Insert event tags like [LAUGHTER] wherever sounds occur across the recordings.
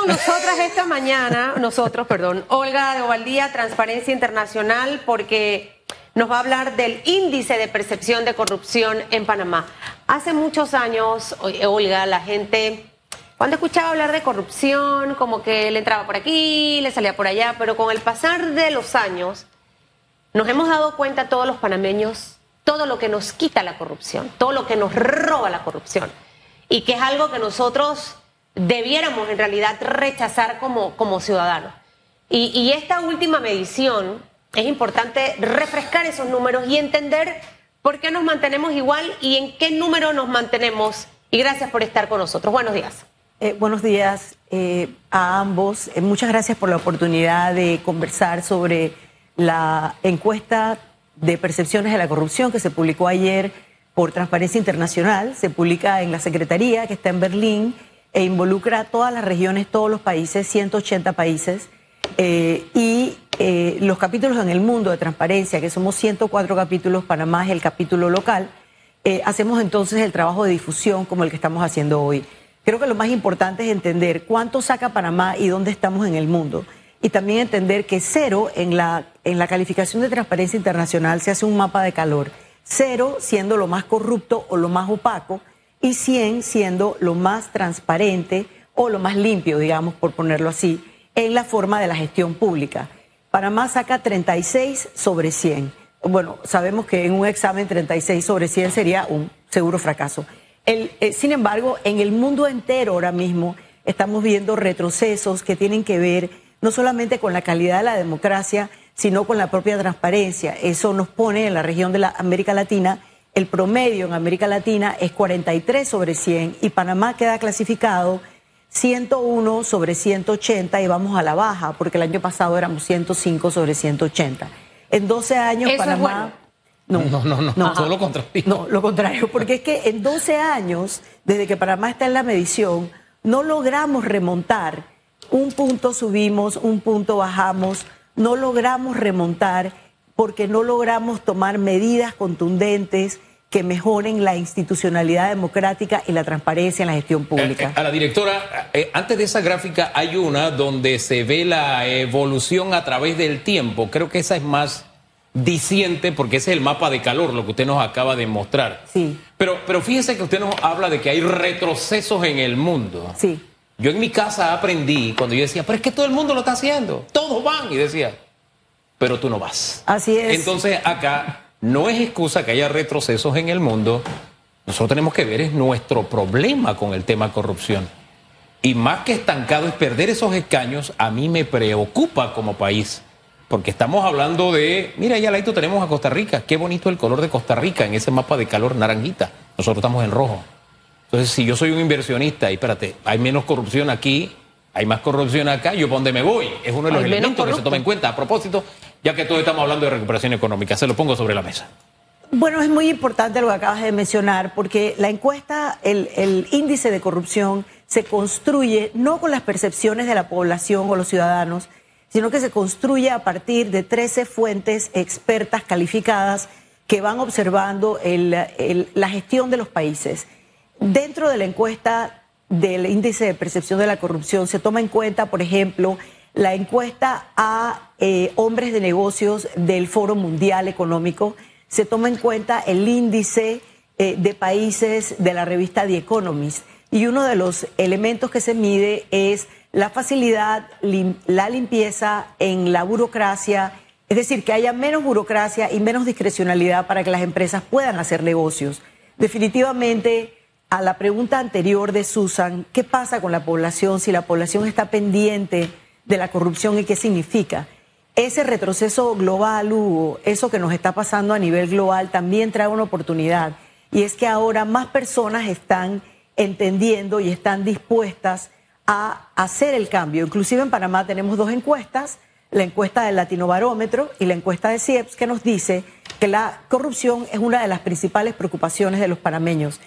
con nosotras esta mañana, nosotros, perdón, Olga de Ovaldía, Transparencia Internacional, porque nos va a hablar del índice de percepción de corrupción en Panamá. Hace muchos años, Olga, la gente, cuando escuchaba hablar de corrupción, como que le entraba por aquí, le salía por allá, pero con el pasar de los años, nos hemos dado cuenta todos los panameños todo lo que nos quita la corrupción, todo lo que nos roba la corrupción, y que es algo que nosotros debiéramos en realidad rechazar como, como ciudadanos. Y, y esta última medición es importante refrescar esos números y entender por qué nos mantenemos igual y en qué número nos mantenemos. Y gracias por estar con nosotros. Buenos días. Eh, buenos días eh, a ambos. Eh, muchas gracias por la oportunidad de conversar sobre la encuesta de percepciones de la corrupción que se publicó ayer por Transparencia Internacional. Se publica en la Secretaría que está en Berlín e involucra a todas las regiones, todos los países, 180 países. y los capítulos en el mundo de transparencia, que somos 104 capítulos, Panamá es el capítulo local, hacemos entonces el trabajo de difusión como el que estamos haciendo hoy. Creo que lo más importante es entender cuánto saca Panamá y dónde estamos en el mundo. Y también entender que cero en la, en la calificación de transparencia internacional se hace un mapa de calor. Cero siendo lo más corrupto o lo más opaco y 100 siendo lo más transparente o lo más limpio, digamos, por ponerlo así, en la forma de la gestión pública. Panamá saca 36 sobre 100. Bueno, sabemos que en un examen 36 sobre 100 sería un seguro fracaso. Eh, sin embargo, en el mundo entero ahora mismo estamos viendo retrocesos que tienen que ver no solamente con la calidad de la democracia, sino con la propia transparencia. Eso nos pone en la región de la América Latina, el promedio en América Latina es 43 sobre 100 y Panamá queda clasificado 101 sobre 180 y vamos a la baja, porque el año pasado éramos 105 sobre 180. En 12 años Panamá... No, no, no, no, todo lo contrario. No, lo contrario, porque es que en 12 años, desde que Panamá está en la medición, no logramos remontar. Un punto subimos, un punto bajamos, no logramos remontar porque no logramos tomar medidas contundentes que mejoren la institucionalidad democrática y la transparencia en la gestión pública. Eh, eh, a la directora, eh, antes de esa gráfica hay una donde se ve la evolución a través del tiempo. Creo que esa es más diciente, porque ese es el mapa de calor, lo que usted nos acaba de mostrar. Sí. Pero, pero fíjese que usted nos habla de que hay retrocesos en el mundo. Sí. Yo en mi casa aprendí cuando yo decía, pero es que todo el mundo lo está haciendo, todos van, y decía, pero tú no vas. Así es. Entonces acá no es excusa que haya retrocesos en el mundo, nosotros tenemos que ver es nuestro problema con el tema corrupción. Y más que estancado es perder esos escaños, a mí me preocupa como país porque estamos hablando de, mira, allá al tenemos a Costa Rica, qué bonito el color de Costa Rica en ese mapa de calor naranjita, nosotros estamos en rojo. Entonces, si yo soy un inversionista y espérate, hay menos corrupción aquí, hay más corrupción acá, yo por dónde me voy, es uno de los elementos que se toma en cuenta. A propósito, ya que todos estamos hablando de recuperación económica, se lo pongo sobre la mesa. Bueno, es muy importante lo que acabas de mencionar, porque la encuesta, el, índice de corrupción se construye no con las percepciones de la población o los ciudadanos, sino que se construye a partir de 13 fuentes expertas calificadas que van observando la gestión de los países. Dentro de la encuesta del índice de percepción de la corrupción se toma en cuenta, por ejemplo, la encuesta a eh, hombres de negocios del Foro Mundial Económico, se toma en cuenta el índice eh, de países de la revista The Economist. Y uno de los elementos que se mide es la facilidad, la limpieza en la burocracia, es decir, que haya menos burocracia y menos discrecionalidad para que las empresas puedan hacer negocios. Definitivamente, a la pregunta anterior de Susan, ¿qué pasa con la población si la población está pendiente de la corrupción y qué significa? Ese retroceso global, Hugo, eso que nos está pasando a nivel global, también trae una oportunidad. Y es que ahora más personas están entendiendo y están dispuestas a hacer el cambio. Inclusive en Panamá tenemos dos encuestas, la encuesta del Latino Barómetro y la encuesta de CIEPS, que nos dice que la corrupción es una de las principales preocupaciones de los panameños.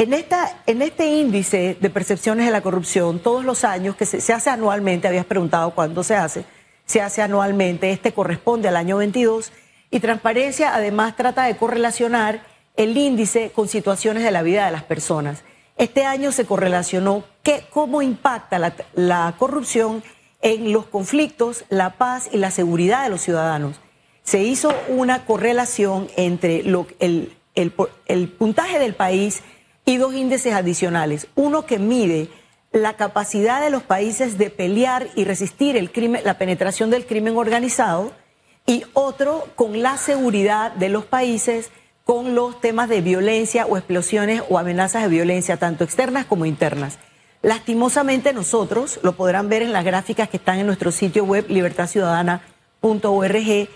En, esta, en este índice de percepciones de la corrupción, todos los años, que se, hace anualmente, habías preguntado cuándo se hace, se hace anualmente, este corresponde al año 22, y Transparencia además trata de correlacionar el índice con situaciones de la vida de las personas. este año se correlacionó qué, cómo impacta la, corrupción en los conflictos, la paz y la seguridad de los ciudadanos. Se hizo una correlación entre el puntaje del país y dos índices adicionales. Uno que mide la capacidad de los países de pelear y resistir la penetración del crimen organizado, y otro con la seguridad de los países con los temas de violencia o explosiones o amenazas de violencia, tanto externas como internas. Lastimosamente nosotros, lo podrán ver en las gráficas que están en nuestro sitio web libertadciudadana.org,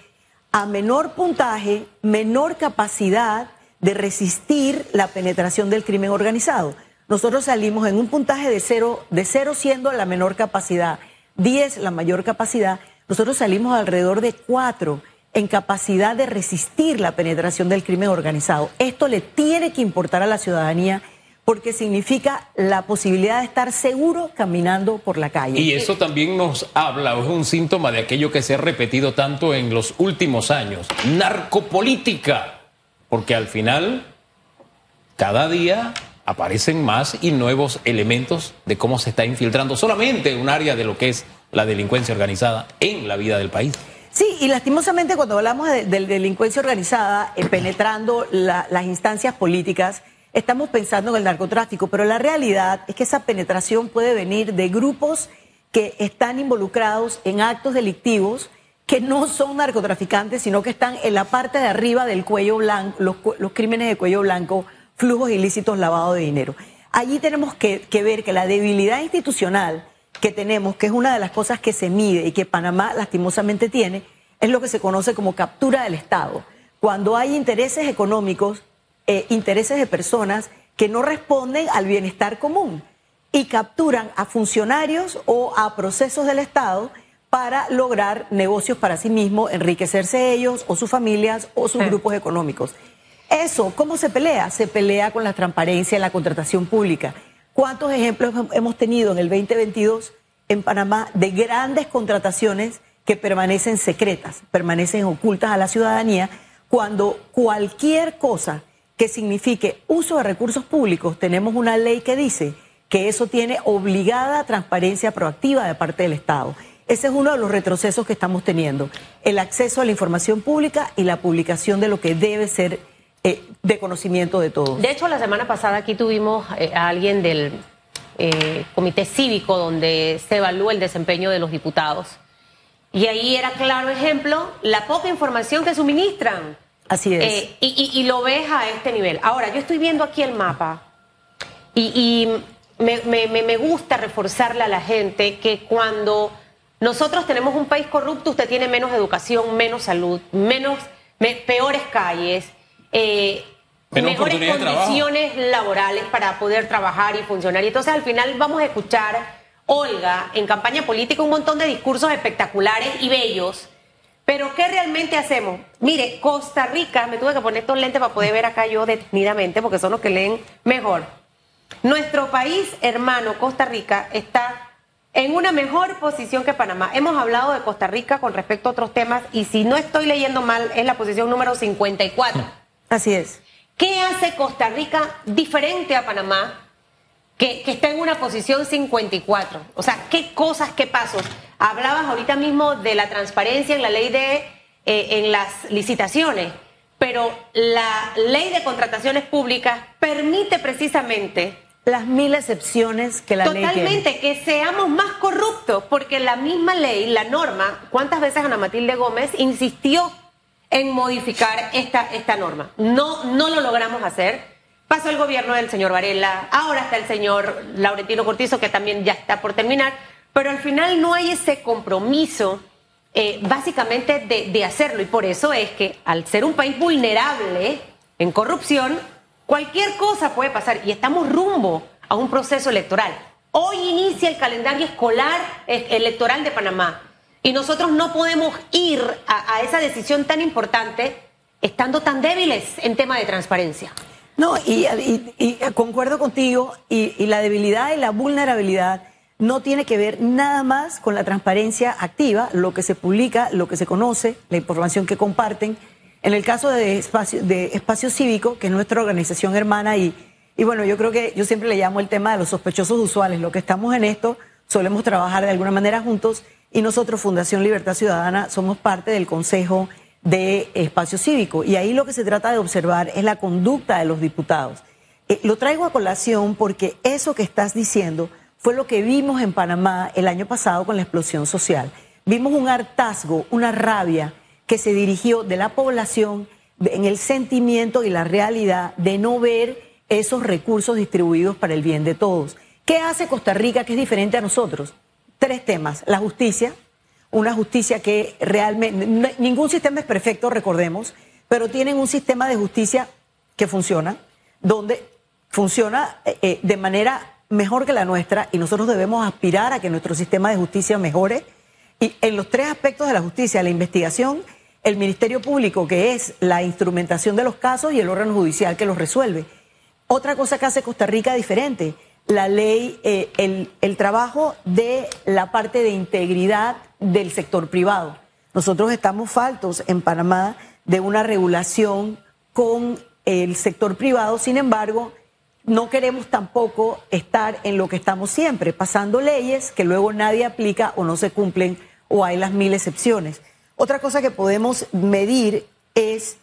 a menor puntaje, menor capacidad de resistir la penetración del crimen organizado. Nosotros salimos en un puntaje de cero, de cero siendo la menor capacidad, 10 la mayor capacidad, nosotros salimos alrededor de cuatro en capacidad de resistir la penetración del crimen organizado. Esto le tiene que importar a la ciudadanía porque significa la posibilidad de estar seguro caminando por la calle. Y eso también nos habla, es un síntoma de aquello que se ha repetido tanto en los últimos años, narcopolítica, porque al final, cada día aparecen más y nuevos elementos de cómo se está infiltrando solamente un área de lo que es la delincuencia organizada en la vida del país. Sí, y lastimosamente cuando hablamos de, delincuencia organizada, eh, penetrando las instancias políticas, estamos pensando en el narcotráfico, pero la realidad es que esa penetración puede venir de grupos que están involucrados en actos delictivos que no son narcotraficantes, sino que están en la parte de arriba del cuello blanco, los, los crímenes de cuello blanco, flujos ilícitos, lavado de dinero. Allí tenemos que, ver que la debilidad institucional que tenemos, que es una de las cosas que se mide y que Panamá lastimosamente tiene, es lo que se conoce como captura del Estado. Cuando hay intereses económicos, eh, intereses de personas que no responden al bienestar común y capturan a funcionarios o a procesos del Estado para lograr negocios para sí mismos, enriquecerse ellos o sus familias o sus grupos económicos. Eso, ¿cómo se pelea? Se pelea con la transparencia en la contratación pública. ¿Cuántos ejemplos hemos tenido en el 2022 en Panamá de grandes contrataciones que permanecen secretas, permanecen ocultas a la ciudadanía, cuando cualquier cosa que signifique uso de recursos públicos, tenemos una ley que dice que eso tiene obligada transparencia proactiva de parte del Estado. Ese es uno de los retrocesos que estamos teniendo, el acceso a la información pública y la publicación de lo que debe ser eh, de conocimiento de todos. De hecho, la semana pasada aquí tuvimos eh, a alguien del eh, comité cívico donde se evalúa el desempeño de los diputados. Y ahí era claro ejemplo la poca información que suministran. Así es. y, lo ves a este nivel. Ahora, yo estoy viendo aquí el mapa y, me, me gusta reforzarle a la gente que cuando nosotros tenemos un país corrupto, usted tiene menos educación, menos salud, menos, peores calles eh, mejores condiciones laborales para poder trabajar y funcionar. Y entonces al final vamos a escuchar, Olga, en campaña política un montón de discursos espectaculares y bellos. Pero ¿qué realmente hacemos? Mire, Costa Rica, me tuve que poner estos lentes para poder ver acá yo detenidamente, porque son los que leen mejor. Nuestro país hermano, Costa Rica, está en una mejor posición que Panamá. Hemos hablado de Costa Rica con respecto a otros temas y si no estoy leyendo mal, es la posición número 54. Así es. ¿Qué hace Costa Rica diferente a Panamá, que, está en una posición 54? O sea, ¿qué cosas, qué pasos? Hablabas ahorita mismo de la transparencia en la ley de, eh, en las licitaciones, pero la ley de contrataciones públicas permite precisamente las mil excepciones que la ley Totalmente, que seamos más corruptos, porque la misma ley, la norma, ¿cuántas veces Ana Matilde Gómez insistió en modificar esta, esta norma. No, no lo logramos hacer. Pasó el gobierno del señor Varela, ahora está el señor Laurentino Cortizo, que también ya está por terminar, pero al final no hay ese compromiso eh, básicamente de, de hacerlo. Y por eso es que al ser un país vulnerable en corrupción, cualquier cosa puede pasar y estamos rumbo a un proceso electoral. Hoy inicia el calendario escolar eh, electoral de Panamá. Y nosotros no podemos ir a, esa decisión tan importante estando tan débiles en tema de transparencia. No, y, concuerdo contigo, y, la debilidad y la vulnerabilidad no tiene que ver nada más con la transparencia activa, lo que se publica, lo que se conoce, la información que comparten. En el caso de Espacio, de Espacio Cívico, que es nuestra organización hermana y Y bueno, yo creo que yo siempre le llamo el tema de los sospechosos usuales. Lo que estamos en esto, solemos trabajar de alguna manera juntos y nosotros, Fundación Libertad Ciudadana, somos parte del Consejo de Espacio Cívico. Y ahí lo que se trata de observar es la conducta de los diputados. Eh, lo traigo a colación porque eso que estás diciendo fue lo que vimos en Panamá el año pasado con la explosión social. Vimos un hartazgo, una rabia que se dirigió de la población en el sentimiento y la realidad de no ver esos recursos distribuidos para el bien de todos. ¿Qué hace Costa Rica que es diferente a nosotros? Tres temas. La justicia, una justicia que realmente, ningún sistema es perfecto, recordemos, pero tienen un sistema de justicia que funciona, donde funciona eh, eh, de manera mejor que la nuestra y nosotros debemos aspirar a que nuestro sistema de justicia mejore. Y en los tres aspectos de la justicia, la investigación, el Ministerio Público, que es la instrumentación de los casos, y el órgano judicial que los resuelve. Otra cosa que hace Costa Rica diferente, la ley, eh, el, el trabajo de la parte de integridad del sector privado. Nosotros estamos faltos en Panamá de una regulación con el sector privado, sin embargo, no queremos tampoco estar en lo que estamos siempre, pasando leyes que luego nadie aplica o no se cumplen o hay las mil excepciones. Otra cosa que podemos medir es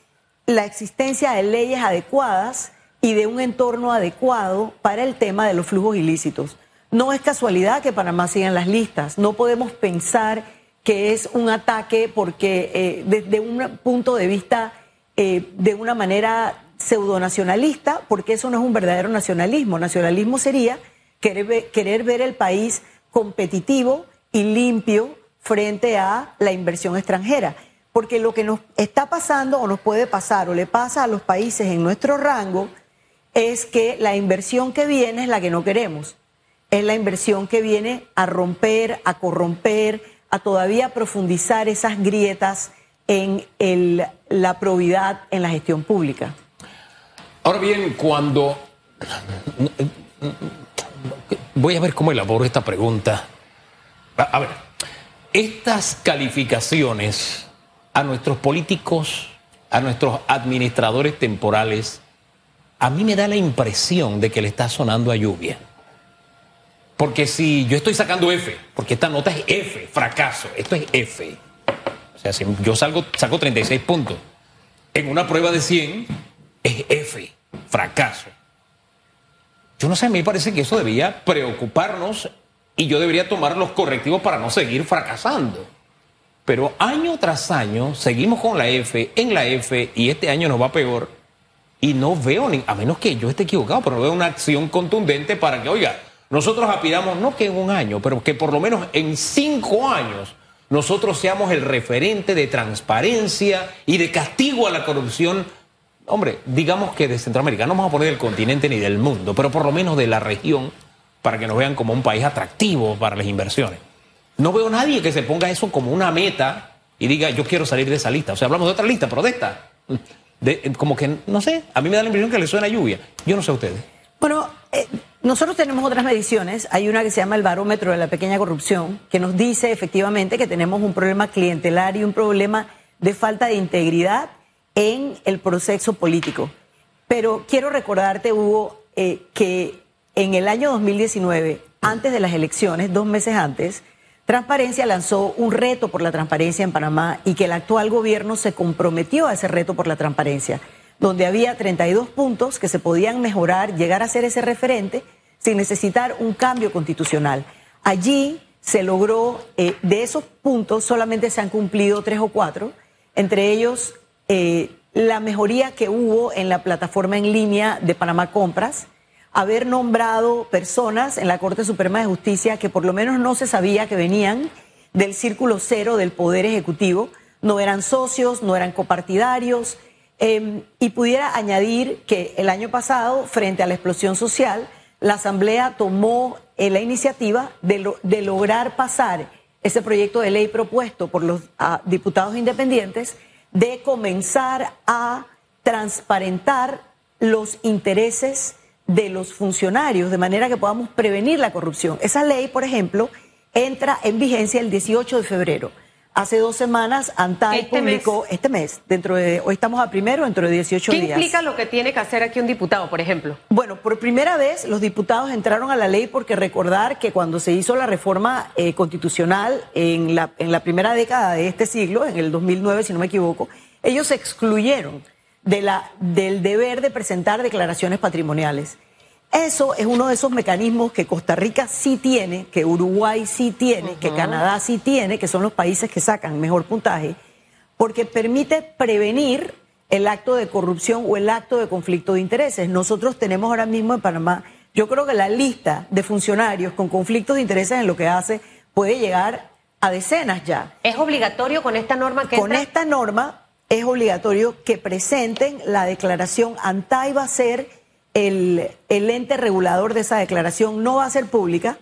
la existencia de leyes adecuadas y de un entorno adecuado para el tema de los flujos ilícitos. No es casualidad que Panamá siga en las listas. No podemos pensar que es un ataque porque eh, desde un punto de vista eh, de una manera pseudonacionalista, porque eso no es un verdadero nacionalismo. Nacionalismo sería querer querer ver el país competitivo y limpio frente a la inversión extranjera. Porque lo que nos está pasando o nos puede pasar o le pasa a los países en nuestro rango es que la inversión que viene es la que no queremos. Es la inversión que viene a romper, a corromper, a todavía profundizar esas grietas en el, la probidad en la gestión pública. Ahora bien, cuando... Voy a ver cómo elaboro esta pregunta. A ver, estas calificaciones a nuestros políticos, a nuestros administradores temporales, a mí me da la impresión de que le está sonando a lluvia. Porque si yo estoy sacando F, porque esta nota es F, fracaso, esto es F. O sea, si yo salgo, saco 36 puntos. En una prueba de 100 es F, fracaso. Yo no sé, a mí me parece que eso debía preocuparnos y yo debería tomar los correctivos para no seguir fracasando. Pero año tras año seguimos con la F, en la F, y este año nos va peor. Y no veo, ni, a menos que yo esté equivocado, pero no veo una acción contundente para que, oiga, nosotros aspiramos no que en un año, pero que por lo menos en cinco años nosotros seamos el referente de transparencia y de castigo a la corrupción. Hombre, digamos que de Centroamérica, no vamos a poner del continente ni del mundo, pero por lo menos de la región para que nos vean como un país atractivo para las inversiones. No veo a nadie que se ponga eso como una meta y diga, yo quiero salir de esa lista. O sea, hablamos de otra lista, pero de esta. De, como que, no sé, a mí me da la impresión que le suena lluvia. Yo no sé a ustedes. Bueno, eh, nosotros tenemos otras mediciones. Hay una que se llama el barómetro de la pequeña corrupción, que nos dice efectivamente que tenemos un problema clientelar y un problema de falta de integridad en el proceso político. Pero quiero recordarte, Hugo, eh, que en el año 2019, antes de las elecciones, dos meses antes, Transparencia lanzó un reto por la transparencia en Panamá y que el actual gobierno se comprometió a ese reto por la transparencia, donde había 32 puntos que se podían mejorar, llegar a ser ese referente sin necesitar un cambio constitucional. Allí se logró, eh, de esos puntos solamente se han cumplido tres o cuatro, entre ellos eh, la mejoría que hubo en la plataforma en línea de Panamá Compras, haber nombrado personas en la Corte Suprema de Justicia que por lo menos no se sabía que venían del círculo cero del Poder Ejecutivo, no eran socios, no eran copartidarios, em, y pudiera añadir que el año pasado, frente a la explosión social, la Asamblea tomó eh, la iniciativa de, de, lograr pasar ese proyecto de ley propuesto por los diputados independientes de comenzar a transparentar los intereses de los funcionarios, de manera que podamos prevenir la corrupción. Esa ley, por ejemplo, entra en vigencia el 18 de febrero. Hace dos semanas, ANTAI Este publicó, este mes, dentro de, hoy estamos a primero, dentro de 18 ¿Qué días. implica lo que tiene que hacer aquí un diputado, por ejemplo? Bueno, por primera vez los diputados entraron a la ley porque recordar que cuando se hizo la reforma eh, constitucional en la, en la primera década de este siglo, en el 2009 si no me equivoco, ellos se excluyeron de la, del deber de presentar declaraciones patrimoniales. Eso es uno de esos mecanismos que Costa Rica sí tiene, que Uruguay sí tiene, que Canadá sí tiene, que son los países que sacan mejor puntaje, porque permite prevenir el acto de corrupción o el acto de conflicto de intereses. Nosotros tenemos ahora mismo en Panamá, yo creo que la lista de funcionarios con conflictos de intereses en lo que hace puede llegar a decenas ya. ¿Es obligatorio con esta norma que Con entra? esta norma es obligatorio que presenten la declaración. ANTAI va a ser el, el ente regulador de esa declaración, no va a ser pública,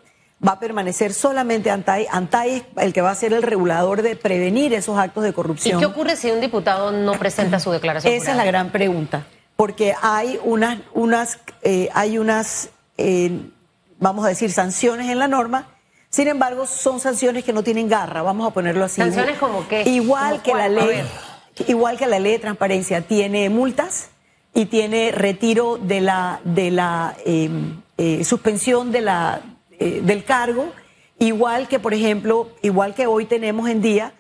va a permanecer solamente ANTAI. ANTAI es el que va a ser el regulador de prevenir esos actos de ¿Y corrupción. qué ocurre si un diputado no presenta su declaración? Esa es la gran pregunta, porque hay unas, unas, eh, hay unas, eh, vamos a decir, sanciones en la norma. Sin embargo, son sanciones que no tienen garra, vamos a ponerlo así. ¿Sanciones como qué? Igual ¿Como que la cuál? Ley, ver. Igual que la ley de transparencia tiene multas y tiene retiro de la de la eh, eh, suspensión de la eh, del cargo, igual que por ejemplo, igual que hoy tenemos en día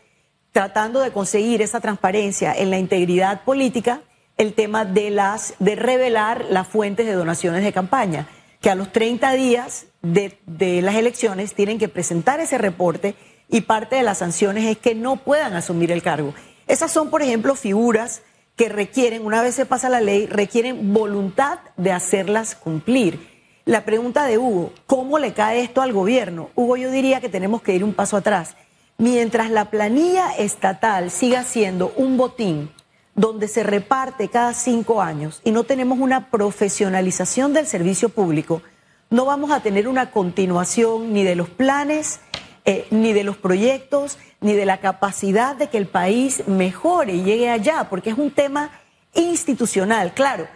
tratando de conseguir esa transparencia en la integridad política, el tema de las de revelar las fuentes de donaciones de campaña, que a los 30 días de, de las elecciones tienen que presentar ese reporte y parte de las sanciones es que no puedan asumir el cargo. Esas son, por ejemplo, figuras que requieren, una vez se pasa la ley, requieren voluntad de hacerlas cumplir. La pregunta de Hugo, ¿cómo le cae esto al gobierno? Hugo, yo diría que tenemos que ir un paso atrás. Mientras la planilla estatal siga siendo un botín donde se reparte cada cinco años y no tenemos una profesionalización del servicio público, no vamos a tener una continuación ni de los planes, eh, ni de los proyectos, ni de la capacidad de que el país mejore y llegue allá, porque es un tema institucional, claro.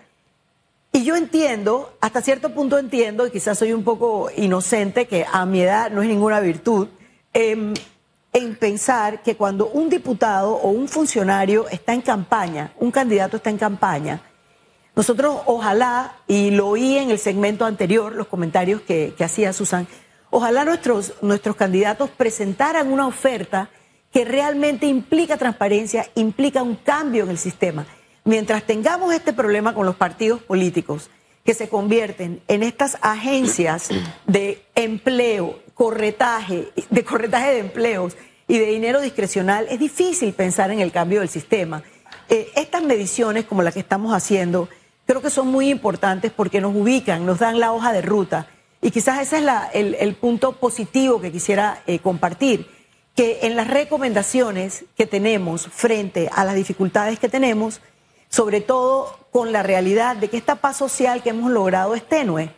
Y yo entiendo, hasta cierto punto entiendo, y quizás soy un poco inocente, que a mi edad no es ninguna virtud, em, en pensar que cuando un diputado o un funcionario está en campaña, un candidato está en campaña, nosotros ojalá, y lo oí en el segmento anterior, los comentarios que, que hacía Susan, ojalá nuestros, nuestros candidatos presentaran una oferta que realmente implica transparencia, implica un cambio en el sistema. Mientras tengamos este problema con los partidos políticos, que se convierten en estas agencias de empleo, corretaje, de corretaje de empleos y de dinero discrecional, es difícil pensar en el cambio del sistema. Eh, estas mediciones, como las que estamos haciendo, creo que son muy importantes porque nos ubican, nos dan la hoja de ruta. Y quizás ese es la- el, punto positivo que quisiera eh, compartir, que en las recomendaciones que tenemos frente a las dificultades que tenemos, sobre todo con la realidad de que esta paz social que hemos logrado es tenue.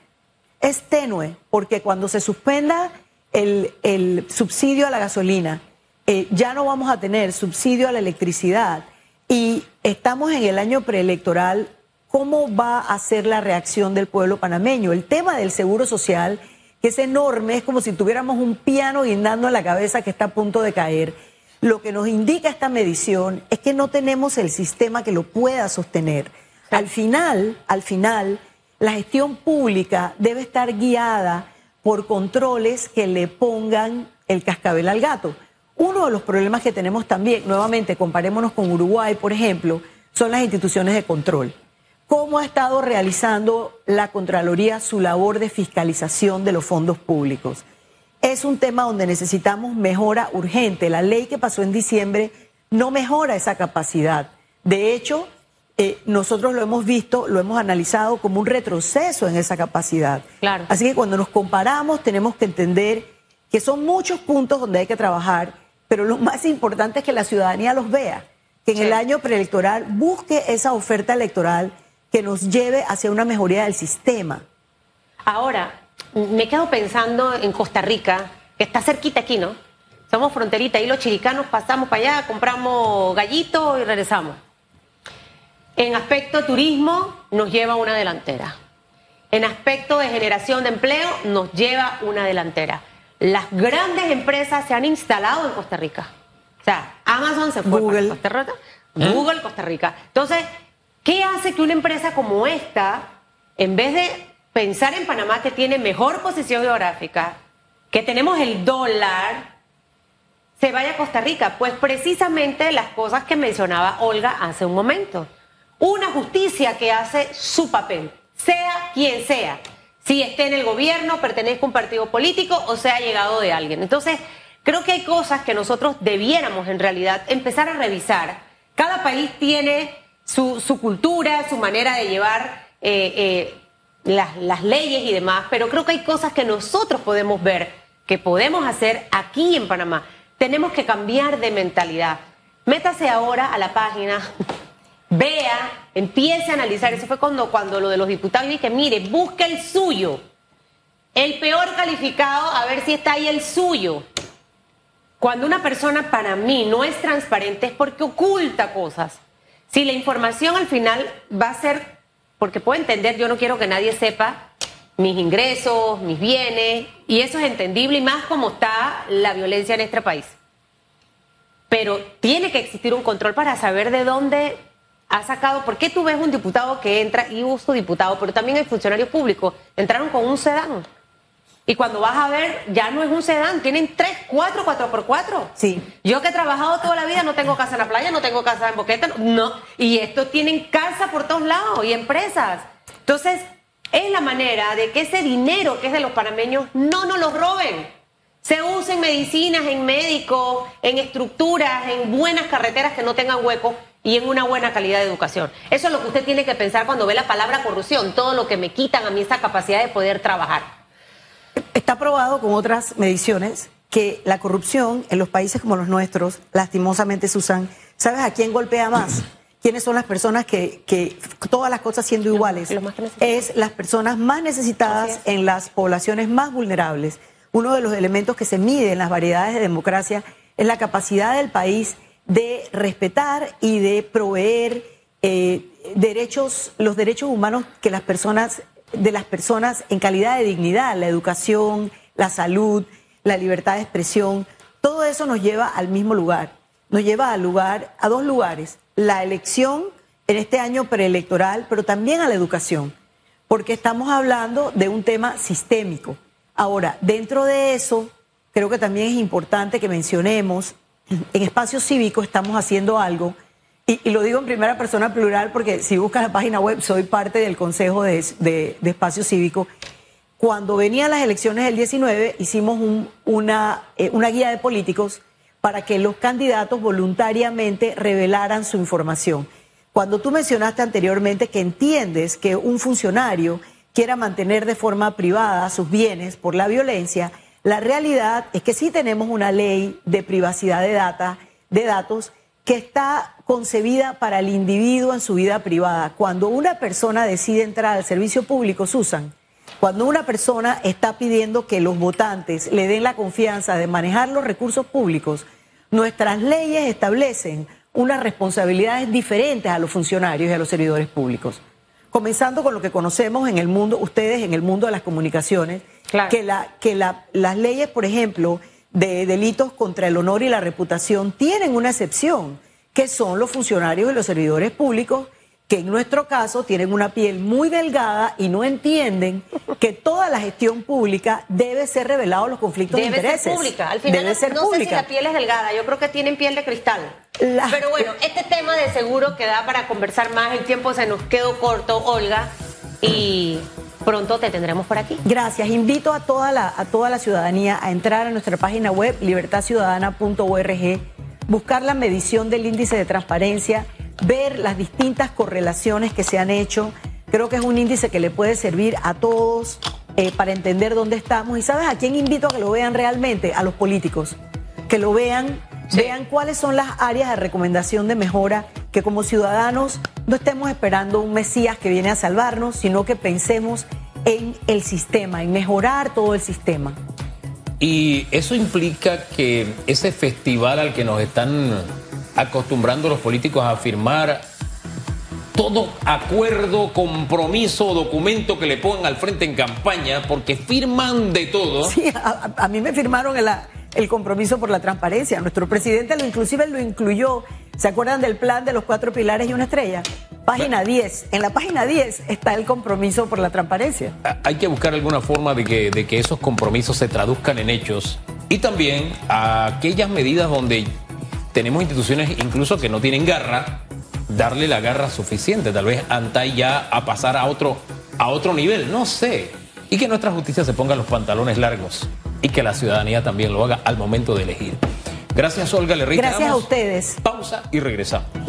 Es tenue, porque cuando se suspenda el, el subsidio a la gasolina, eh, ya no vamos a tener subsidio a la electricidad y estamos en el año preelectoral, ¿cómo va a ser la reacción del pueblo panameño? El tema del seguro social, que es enorme, es como si tuviéramos un piano guindando en la cabeza que está a punto de caer. Lo que nos indica esta medición es que no tenemos el sistema que lo pueda sostener. Al final, al final, la gestión pública debe estar guiada por controles que le pongan el cascabel al gato. Uno de los problemas que tenemos también, nuevamente, comparémonos con Uruguay, por ejemplo, son las instituciones de control. ¿Cómo ha estado realizando la Contraloría su labor de fiscalización de los fondos públicos? Es un tema donde necesitamos mejora urgente. La ley que pasó en diciembre no mejora esa capacidad. De hecho, eh, nosotros lo hemos visto, lo hemos analizado como un retroceso en esa capacidad. Claro. Así que cuando nos comparamos tenemos que entender que son muchos puntos donde hay que trabajar, pero lo más importante es que la ciudadanía los vea, que en Sí. el año preelectoral busque esa oferta electoral que nos lleve hacia una mejoría del sistema. Ahora, me quedo pensando en Costa Rica, que está cerquita aquí, ¿no? Somos fronterita, ahí los chiricanos pasamos para allá, compramos gallito y regresamos. En aspecto turismo, nos lleva una delantera. En aspecto de generación de empleo, nos lleva una delantera. Las grandes empresas se han instalado en Costa Rica. sea, Amazon se fue Google. para Costa Rica, Google, Costa Rica. Entonces, ¿qué hace que una empresa como esta, en vez de pensar en Panamá que tiene mejor posición geográfica, que tenemos el dólar, se vaya a Costa Rica? Pues precisamente las cosas que mencionaba Olga hace un momento. Una justicia que hace su papel, sea quien sea. Si esté en el gobierno, pertenezca a un partido político o sea llegado de alguien. Entonces, creo que hay cosas que nosotros debiéramos en realidad empezar a revisar. Cada país tiene su, su cultura, su manera de llevar eh, eh, las, leyes y demás, pero creo que hay cosas que nosotros podemos ver, que podemos hacer aquí en Panamá. Tenemos que cambiar de mentalidad. Métase ahora a la página, [LAUGHS] vea, empiece a analizar. Eso fue cuando, cuando lo de los diputados dije, mire, busque el suyo. El peor calificado, a ver si está ahí el suyo. Cuando una persona para mí no es transparente es porque oculta cosas. Si la información al final va a ser, porque puedo entender, yo no quiero que nadie sepa mis ingresos, mis bienes, y eso es entendible y más como está la violencia en este país. Pero tiene que existir un control para saber de dónde ha sacado, ¿por qué tú ves un diputado que entra, y uso diputado, pero también hay funcionarios públicos, entraron con un sedán? Y cuando vas a ver, ya no es un sedán, tienen tres, cuatro, cuatro por cuatro. Sí. Yo que he trabajado toda la vida, no tengo casa en la playa, no tengo casa en Boqueta, no. Y estos tienen casa por todos lados y empresas. Entonces, es la manera de que ese dinero que es de los panameños no nos lo roben. Se use en medicinas, en médicos, en estructuras, en buenas carreteras que no tengan huecos y en una buena calidad de educación. Eso es lo que usted tiene que pensar cuando ve la palabra corrupción, todo lo que me quitan a mí esa capacidad de poder trabajar. Está probado con otras mediciones que la corrupción en los países como los nuestros, lastimosamente, Susan, ¿sabes a quién golpea más? [CLEARS THROAT] ¿Quiénes son las personas que, que todas las cosas siendo iguales? Es las personas más necesitadas en las poblaciones más vulnerables. Uno de los elementos que se mide en las variedades de democracia es la capacidad del país de respetar y de proveer eh, derechos, los derechos humanos que las personas, de las personas en calidad de dignidad, la educación, la salud, la libertad de expresión, todo eso nos lleva al mismo lugar. Nos lleva al lugar, a dos lugares, la elección en este año preelectoral, pero también a la educación, porque estamos hablando de un tema sistémico. Ahora, dentro de eso, creo que también es importante que mencionemos, en espacio cívico estamos haciendo algo, y, lo digo en primera persona plural porque si buscas la página web, soy parte del Consejo de Espacio Cívico. Cuando venían las elecciones del 19, hicimos un- una, eh, una guía de políticos para que los candidatos voluntariamente revelaran su información. Cuando tú mencionaste anteriormente que entiendes que un funcionario quiera mantener de forma privada sus bienes por la violencia, la realidad es que sí tenemos una ley de privacidad de, data, de datos que está concebida para el individuo en su vida privada. Cuando una persona decide entrar al servicio público, Susan, cuando una persona está pidiendo que los votantes le den la confianza de manejar los recursos públicos, nuestras leyes establecen unas responsabilidades diferentes a los funcionarios y a los servidores públicos. Comenzando con lo que conocemos en el mundo, ustedes en el mundo de las comunicaciones, Claro. que, la, que la- las leyes, por ejemplo, de delitos contra el honor y la reputación tienen una excepción, que son los funcionarios y los servidores públicos, que en nuestro caso tienen una piel muy delgada y no entienden que toda la gestión pública debe ser revelado los conflictos de Debe intereses. ser pública. Al final, debe ser no sé si la piel es delgada. Yo creo que tienen piel de cristal. La- Pero bueno, este tema de seguro que da para conversar más. El tiempo se nos quedó corto, Olga. Y pronto te tendremos por aquí. Gracias. Invito a toda la, a toda la ciudadanía a entrar a nuestra página web libertadciudadana.org, buscar la medición del índice de transparencia, ver las distintas correlaciones que se han hecho. Creo que es un índice que le puede servir a todos eh, para entender dónde estamos. ¿Y sabes a quién invito a que lo vean realmente? A los políticos. Que lo vean, Sí. vean cuáles son las áreas de recomendación de mejora, que como ciudadanos no estemos esperando un Mesías que viene a salvarnos, sino que pensemos en el sistema, en mejorar todo el sistema. Y eso implica que ese festival al que nos están acostumbrando los políticos a firmar todo acuerdo, compromiso documento que le pongan al frente en campaña, porque firman de todo. Sí, a- a mí me firmaron en la, el compromiso por la transparencia. Nuestro presidente lo inclusive lo incluyó. ¿Se acuerdan del plan de los cuatro pilares y una estrella? Página 10. En la página 10 está el compromiso por la transparencia. Hay que buscar alguna forma de que, de que esos compromisos se traduzcan en hechos y también a aquellas medidas donde tenemos instituciones incluso que no tienen garra, darle la garra suficiente, tal vez Antay ya a pasar a otro, a otro nivel, no sé. Y que nuestra justicia se ponga los pantalones largos y que la ciudadanía también lo haga al momento de elegir. Gracias, Olga. Le Gracias a ustedes. Pausa y regresamos.